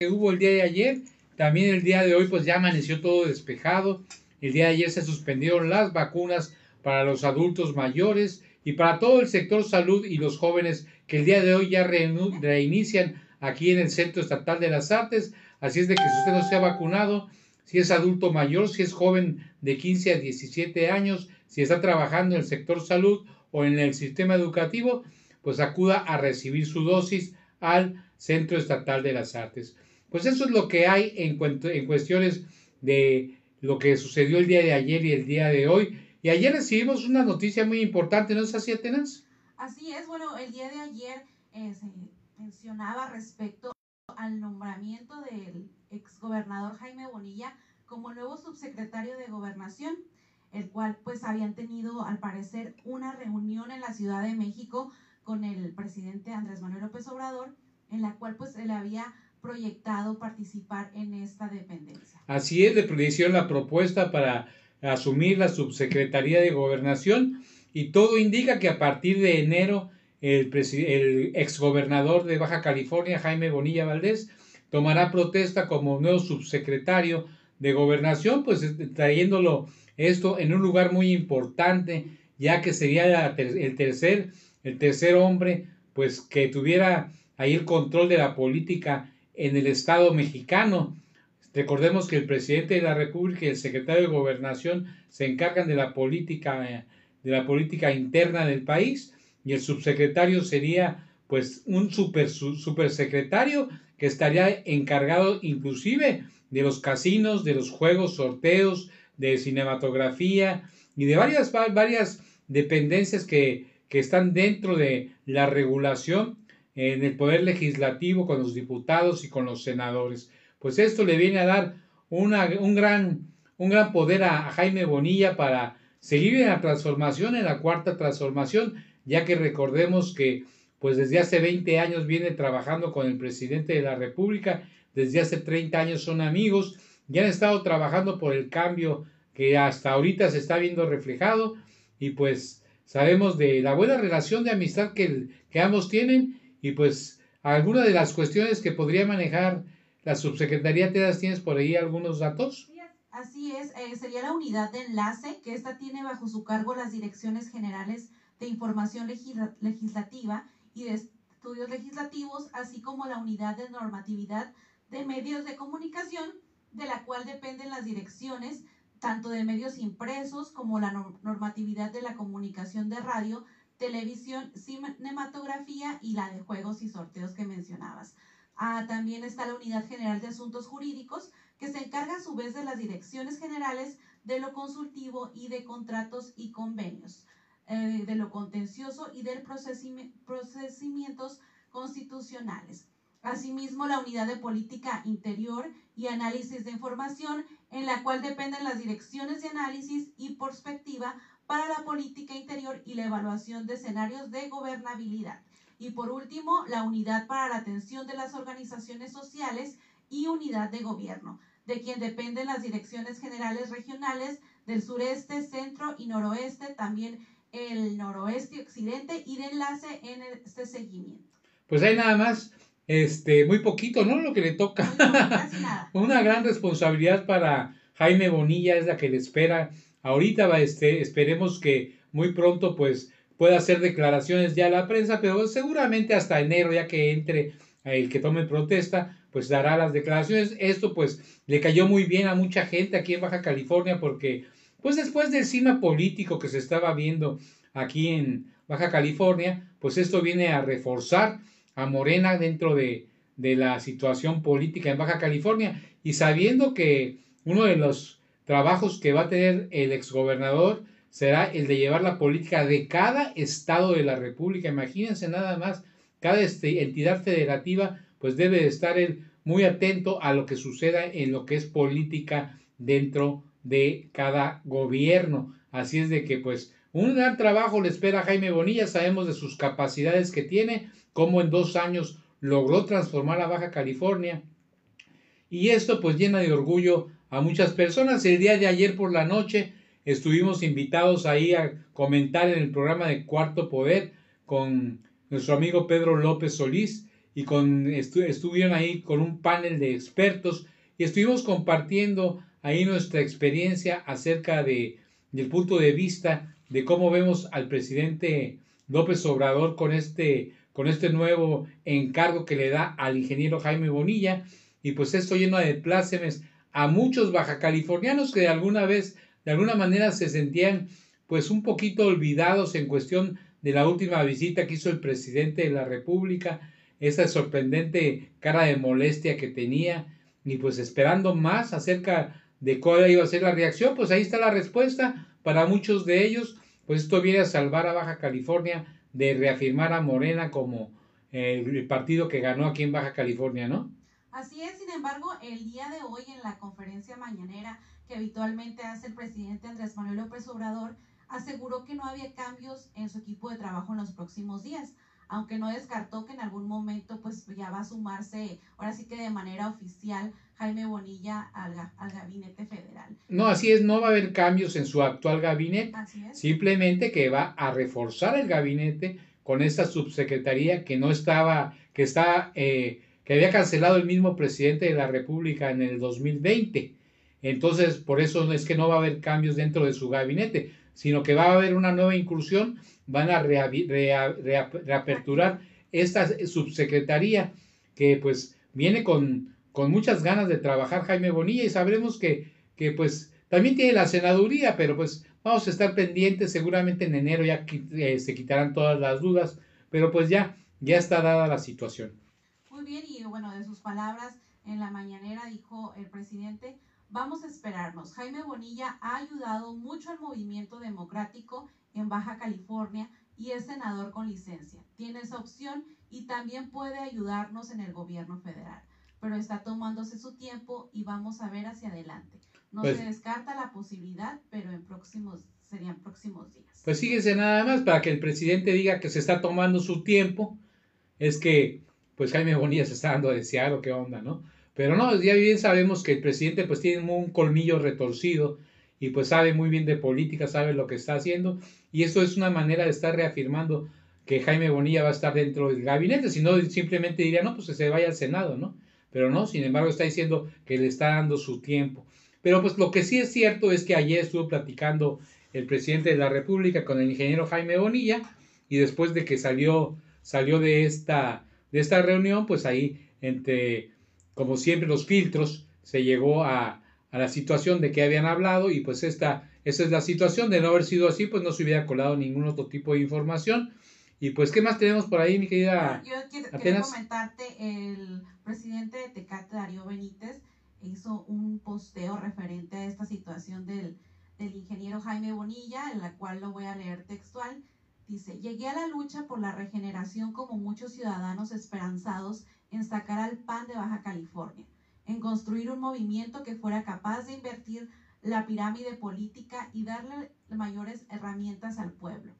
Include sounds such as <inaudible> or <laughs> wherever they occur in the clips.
que hubo el día de ayer. También el día de hoy pues ya amaneció todo despejado. El día de ayer se suspendieron las vacunas para los adultos mayores y para todo el sector salud y los jóvenes que el día de hoy ya reinician aquí en el Centro Estatal de las Artes. Así es de que si usted no se ha vacunado, si es adulto mayor, si es joven de 15 a 17 años, si está trabajando en el sector salud o en el sistema educativo, pues acuda a recibir su dosis al Centro Estatal de las Artes. Pues eso es lo que hay en, en cuestiones de lo que sucedió el día de ayer y el día de hoy. Y ayer recibimos una noticia muy importante, ¿no es así, Atenas? Así es, bueno, el día de ayer eh, se mencionaba respecto al nombramiento del exgobernador Jaime Bonilla como nuevo subsecretario de Gobernación, el cual pues habían tenido al parecer una reunión en la Ciudad de México con el presidente Andrés Manuel López Obrador, en la cual pues le había proyectado participar en esta dependencia. Así es, le hicieron la propuesta para asumir la subsecretaría de gobernación y todo indica que a partir de enero el, el exgobernador de Baja California, Jaime Bonilla Valdés, tomará protesta como nuevo subsecretario de gobernación, pues trayéndolo esto en un lugar muy importante, ya que sería el tercer, el tercer hombre, pues que tuviera ahí el control de la política en el Estado mexicano. Recordemos que el presidente de la República y el secretario de Gobernación se encargan de la política, de la política interna del país y el subsecretario sería pues un super, supersecretario que estaría encargado inclusive de los casinos, de los juegos, sorteos, de cinematografía y de varias, varias dependencias que, que están dentro de la regulación en el poder legislativo con los diputados y con los senadores. Pues esto le viene a dar un, gran, un gran poder a, Jaime Bonilla para seguir en la transformación, en la cuarta transformación, ya que recordemos que pues desde hace 20 años viene trabajando con el presidente de la República, desde hace 30 años son amigos, ya han estado trabajando por el cambio que hasta ahorita se está viendo reflejado y pues sabemos de la buena relación de amistad que, que ambos tienen y pues alguna de las cuestiones que podría manejar la subsecretaría, ¿te das, tienes por ahí algunos datos? Así es, eh, sería la unidad de enlace, que esta tiene bajo su cargo las direcciones generales de información legislativa y de estudios legislativos, así como la unidad de normatividad de medios de comunicación, de la cual dependen las direcciones tanto de medios impresos como la normatividad de la comunicación de radio, televisión, cinematografía y la de juegos y sorteos que mencionabas. Ah, también está la Unidad General de Asuntos Jurídicos, que se encarga a su vez de las direcciones generales de lo consultivo y de contratos y convenios, eh, de lo contencioso y de procedimientos constitucionales. Asimismo, la Unidad de Política Interior y Análisis de Información, en la cual dependen las direcciones de análisis y perspectiva para la política interior y la evaluación de escenarios de gobernabilidad. Y por último, la unidad para la atención de las organizaciones sociales y unidad de gobierno, de quien dependen las direcciones generales regionales del sureste, centro y noroeste, también el noroeste y occidente y de enlace en este seguimiento. Pues hay nada más, este, muy poquito, ¿no? Lo que le toca. <laughs> Una gran responsabilidad para Jaime Bonilla es la que le espera Ahorita este, esperemos que muy pronto pues pueda hacer declaraciones ya a la prensa, pero seguramente hasta enero, ya que entre el que tome protesta, pues dará las declaraciones. Esto pues le cayó muy bien a mucha gente aquí en Baja California porque pues después del cima político que se estaba viendo aquí en Baja California, pues esto viene a reforzar a Morena dentro de, de la situación política en Baja California y sabiendo que uno de los trabajos que va a tener el exgobernador será el de llevar la política de cada estado de la República. Imagínense nada más, cada este, entidad federativa pues debe estar muy atento a lo que suceda en lo que es política dentro de cada gobierno. Así es de que pues un gran trabajo le espera a Jaime Bonilla, sabemos de sus capacidades que tiene, cómo en dos años logró transformar a Baja California. Y esto pues llena de orgullo a muchas personas. El día de ayer por la noche estuvimos invitados ahí a comentar en el programa de Cuarto Poder con nuestro amigo Pedro López Solís y con, estuvieron ahí con un panel de expertos y estuvimos compartiendo ahí nuestra experiencia acerca de, del punto de vista de cómo vemos al presidente López Obrador con este, con este nuevo encargo que le da al ingeniero Jaime Bonilla. Y pues esto lleno de plácemes a muchos bajacalifornianos que de alguna vez, de alguna manera se sentían pues un poquito olvidados en cuestión de la última visita que hizo el presidente de la República, esa sorprendente cara de molestia que tenía, y pues esperando más acerca de cuál iba a ser la reacción, pues ahí está la respuesta para muchos de ellos, pues esto viene a salvar a Baja California de reafirmar a Morena como el partido que ganó aquí en Baja California, ¿no? Así es, sin embargo, el día de hoy en la conferencia mañanera que habitualmente hace el presidente Andrés Manuel López Obrador, aseguró que no había cambios en su equipo de trabajo en los próximos días, aunque no descartó que en algún momento pues ya va a sumarse, ahora sí que de manera oficial, Jaime Bonilla al, gabinete federal. No, así es, no va a haber cambios en su actual gabinete, simplemente que va a reforzar el gabinete con esta subsecretaría que no estaba, que está, eh, que había cancelado el mismo presidente de la República en el 2020. Entonces, por eso es que no va a haber cambios dentro de su gabinete sino que va a haber una nueva inclusión, van a reaperturar esta subsecretaría que pues viene con, con, muchas ganas de trabajar Jaime Bonilla y sabremos que, que pues también tiene la senaduría, pero pues vamos a estar pendientes, seguramente en enero ya eh, se quitarán todas las dudas, pero pues ya, ya está dada la situación. Bien, y bueno, de sus palabras en la mañanera dijo el presidente, Vamos a esperarnos. Jaime Bonilla ha ayudado mucho al movimiento democrático en Baja California y es senador con licencia. Tiene esa opción y también puede ayudarnos en el gobierno federal. Pero está tomándose su tiempo y vamos a ver hacia adelante. No pues se descarta la posibilidad, pero en próximos serían próximos días. Pues fíjense nada más para que el presidente diga que se está tomando su tiempo, es que pues Jaime Bonilla se está dando a desear o qué onda, ¿no? Pero no, ya bien sabemos que el presidente pues tiene un colmillo retorcido y pues sabe muy bien de política, sabe lo que está haciendo y esto es una manera de estar reafirmando que Jaime Bonilla va a estar dentro del gabinete, si no simplemente diría, no, pues que se vaya al Senado, ¿no? Pero no, sin embargo está diciendo que le está dando su tiempo. Pero pues lo que sí es cierto es que ayer estuvo platicando el presidente de la República con el ingeniero Jaime Bonilla y después de que salió, salió de, esta, de esta reunión, pues ahí entre como siempre los filtros, se llegó a, a, la situación de que habían hablado y pues esta, esa es la situación, de no haber sido así, pues no se hubiera colado ningún otro tipo de información. Y pues, ¿qué más tenemos por ahí, mi querida? Yo quiero, comentarte, el presidente de Tecate, Darío Benítez, hizo un posteo referente a esta situación del, del ingeniero Jaime Bonilla, en la cual lo voy a leer textual. Dice, llegué a la lucha por la regeneración como muchos ciudadanos esperanzados en sacar al PAN de Baja California, en construir un movimiento que fuera capaz de invertir la pirámide política y darle mayores herramientas al pueblo.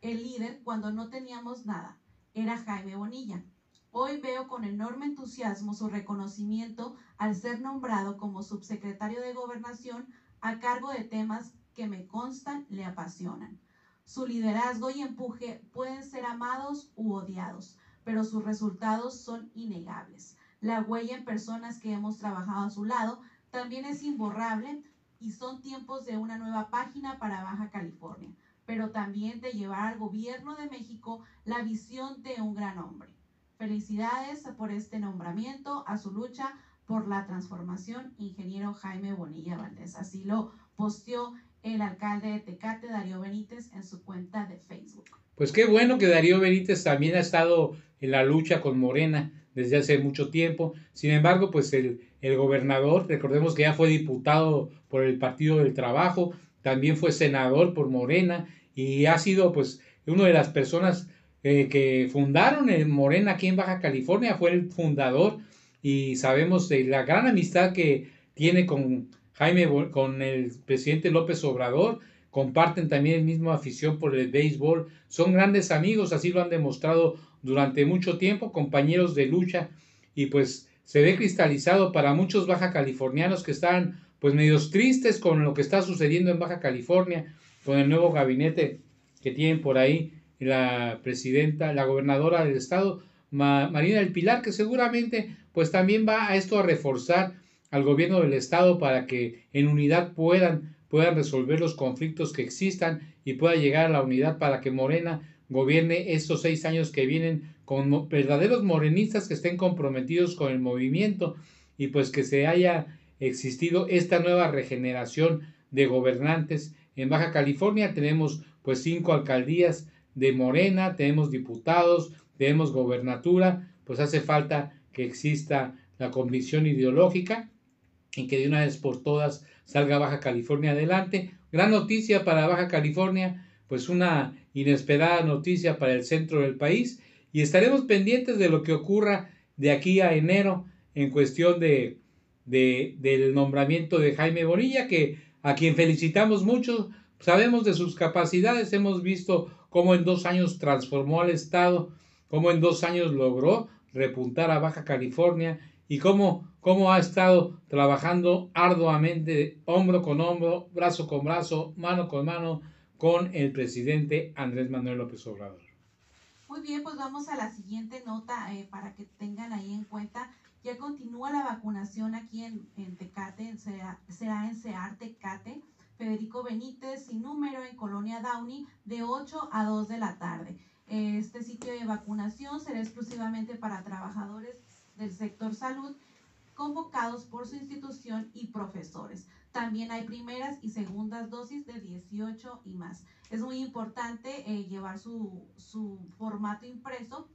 El líder, cuando no teníamos nada, era Jaime Bonilla. Hoy veo con enorme entusiasmo su reconocimiento al ser nombrado como subsecretario de gobernación a cargo de temas que me constan le apasionan. Su liderazgo y empuje pueden ser amados u odiados, pero sus resultados son innegables. La huella en personas que hemos trabajado a su lado también es imborrable y son tiempos de una nueva página para Baja California, pero también de llevar al gobierno de México la visión de un gran hombre. Felicidades por este nombramiento, a su lucha por la transformación, ingeniero Jaime Bonilla Valdés. Así lo posteó el alcalde de Tecate, Darío Benítez, en su cuenta de Facebook. Pues qué bueno que Darío Benítez también ha estado en la lucha con Morena desde hace mucho tiempo. Sin embargo, pues el, el gobernador, recordemos que ya fue diputado por el Partido del Trabajo, también fue senador por Morena y ha sido pues una de las personas eh, que fundaron Morena aquí en Baja California, fue el fundador y sabemos de la gran amistad que tiene con Jaime, con el presidente López Obrador, comparten también el mismo afición por el béisbol, son grandes amigos, así lo han demostrado durante mucho tiempo, compañeros de lucha, y pues se ve cristalizado para muchos baja californianos que están pues medios tristes con lo que está sucediendo en Baja California, con el nuevo gabinete que tienen por ahí la presidenta, la gobernadora del estado, Marina del Pilar, que seguramente pues también va a esto a reforzar al gobierno del estado para que en unidad puedan, puedan resolver los conflictos que existan y pueda llegar a la unidad para que Morena gobierne estos seis años que vienen con verdaderos morenistas que estén comprometidos con el movimiento y pues que se haya existido esta nueva regeneración de gobernantes. En Baja California tenemos pues cinco alcaldías de Morena, tenemos diputados, tenemos gobernatura, pues hace falta que exista la convicción ideológica y que de una vez por todas salga Baja California adelante. Gran noticia para Baja California, pues una inesperada noticia para el centro del país y estaremos pendientes de lo que ocurra de aquí a enero en cuestión de, de del nombramiento de Jaime Bonilla, que a quien felicitamos mucho, sabemos de sus capacidades, hemos visto cómo en dos años transformó al Estado, cómo en dos años logró repuntar a Baja California y cómo, cómo ha estado trabajando arduamente, hombro con hombro, brazo con brazo, mano con mano, con el presidente Andrés Manuel López Obrador. Muy bien, pues vamos a la siguiente nota eh, para que tengan ahí en cuenta. Ya continúa la vacunación aquí en, en Tecate, será, será en CEAR Tecate. Federico Benítez, sin número, en Colonia Downey, de 8 a 2 de la tarde. Este sitio de vacunación será exclusivamente para trabajadores del sector salud convocados por su institución y profesores. También hay primeras y segundas dosis de 18 y más. Es muy importante eh, llevar su, su, formato impreso.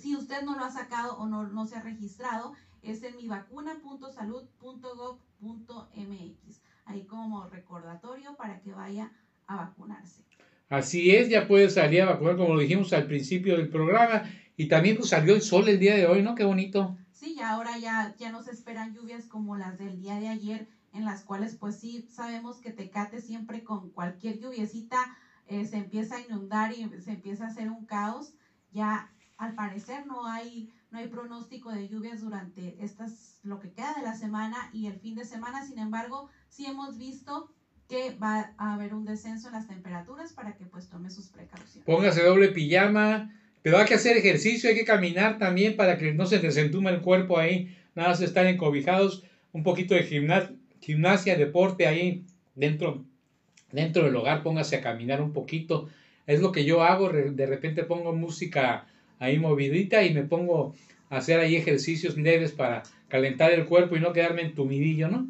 Si usted no lo ha sacado o no, no se ha registrado, es en mivacuna.salud.gov.mx. Ahí como recordatorio para que vaya a vacunarse. Así es, ya puede salir a vacunar como lo dijimos al principio del programa. Y también pues salió el sol el día de hoy, ¿no? Qué bonito. Sí, y ahora ya, ya nos esperan lluvias como las del día de ayer en las cuales pues sí sabemos que Tecate siempre con cualquier lluviecita eh, se empieza a inundar y se empieza a hacer un caos. Ya al parecer no hay, no hay pronóstico de lluvias durante estas, lo que queda de la semana y el fin de semana. Sin embargo, sí hemos visto que va a haber un descenso en las temperaturas para que pues tome sus precauciones. Póngase doble pijama, pero hay que hacer ejercicio, hay que caminar también para que no se desentume el cuerpo ahí, nada más estar encobijados, un poquito de gimnasia gimnasia, deporte ahí dentro, dentro del hogar, póngase a caminar un poquito. Es lo que yo hago, de repente pongo música ahí movidita y me pongo a hacer ahí ejercicios leves para calentar el cuerpo y no quedarme entumidillo, ¿no?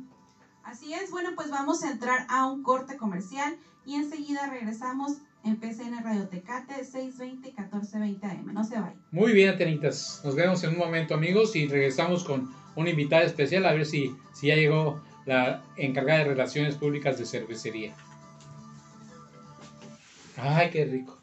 Así es, bueno, pues vamos a entrar a un corte comercial y enseguida regresamos en PCN Radio Tecate 620-1420 AM. No se vayan. Muy bien, Atenitas. Nos vemos en un momento, amigos, y regresamos con una invitada especial a ver si, si ya llegó la encargada de Relaciones Públicas de Cervecería. Ay, qué rico.